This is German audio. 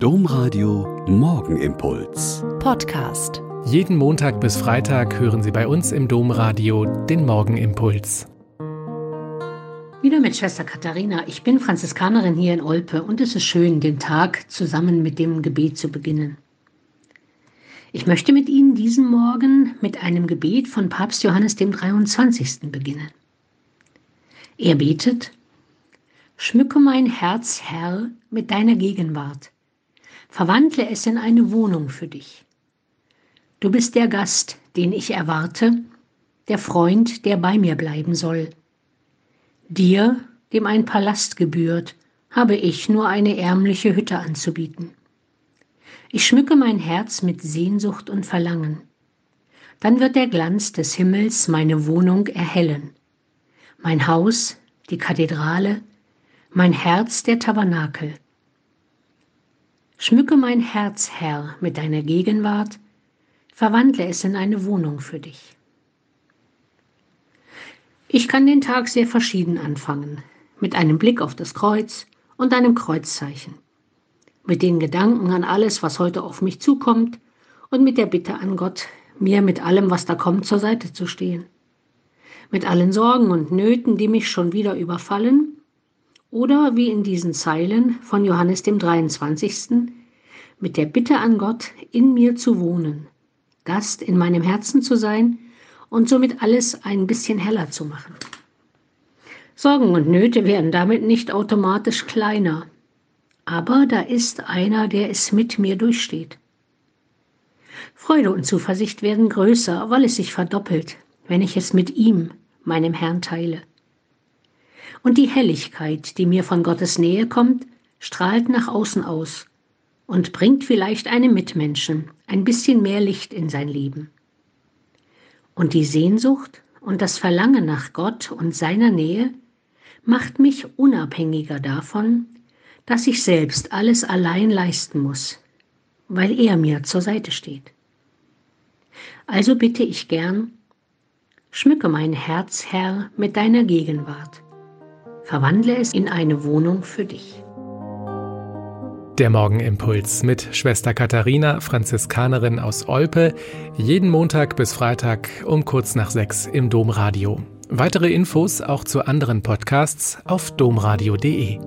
Domradio Morgenimpuls. Podcast. Jeden Montag bis Freitag hören Sie bei uns im Domradio den Morgenimpuls. Wieder mit Schwester Katharina. Ich bin Franziskanerin hier in Olpe und es ist schön, den Tag zusammen mit dem Gebet zu beginnen. Ich möchte mit Ihnen diesen Morgen mit einem Gebet von Papst Johannes dem 23. beginnen. Er betet, Schmücke mein Herz, Herr, mit deiner Gegenwart verwandle es in eine Wohnung für dich. Du bist der Gast, den ich erwarte, der Freund, der bei mir bleiben soll. Dir, dem ein Palast gebührt, habe ich nur eine ärmliche Hütte anzubieten. Ich schmücke mein Herz mit Sehnsucht und Verlangen. Dann wird der Glanz des Himmels meine Wohnung erhellen. Mein Haus, die Kathedrale, mein Herz der Tabernakel. Schmücke mein Herz, Herr, mit deiner Gegenwart, verwandle es in eine Wohnung für dich. Ich kann den Tag sehr verschieden anfangen, mit einem Blick auf das Kreuz und einem Kreuzzeichen, mit den Gedanken an alles, was heute auf mich zukommt und mit der Bitte an Gott, mir mit allem, was da kommt, zur Seite zu stehen, mit allen Sorgen und Nöten, die mich schon wieder überfallen oder wie in diesen Zeilen von Johannes dem 23. mit der Bitte an Gott, in mir zu wohnen, Gast in meinem Herzen zu sein und somit alles ein bisschen heller zu machen. Sorgen und Nöte werden damit nicht automatisch kleiner, aber da ist einer, der es mit mir durchsteht. Freude und Zuversicht werden größer, weil es sich verdoppelt, wenn ich es mit ihm, meinem Herrn, teile. Und die Helligkeit, die mir von Gottes Nähe kommt, strahlt nach außen aus und bringt vielleicht einem Mitmenschen ein bisschen mehr Licht in sein Leben. Und die Sehnsucht und das Verlangen nach Gott und seiner Nähe macht mich unabhängiger davon, dass ich selbst alles allein leisten muss, weil er mir zur Seite steht. Also bitte ich gern, schmücke mein Herz, Herr, mit deiner Gegenwart Verwandle es in eine Wohnung für dich. Der Morgenimpuls mit Schwester Katharina, Franziskanerin aus Olpe, jeden Montag bis Freitag um kurz nach sechs im Domradio. Weitere Infos auch zu anderen Podcasts auf domradio.de.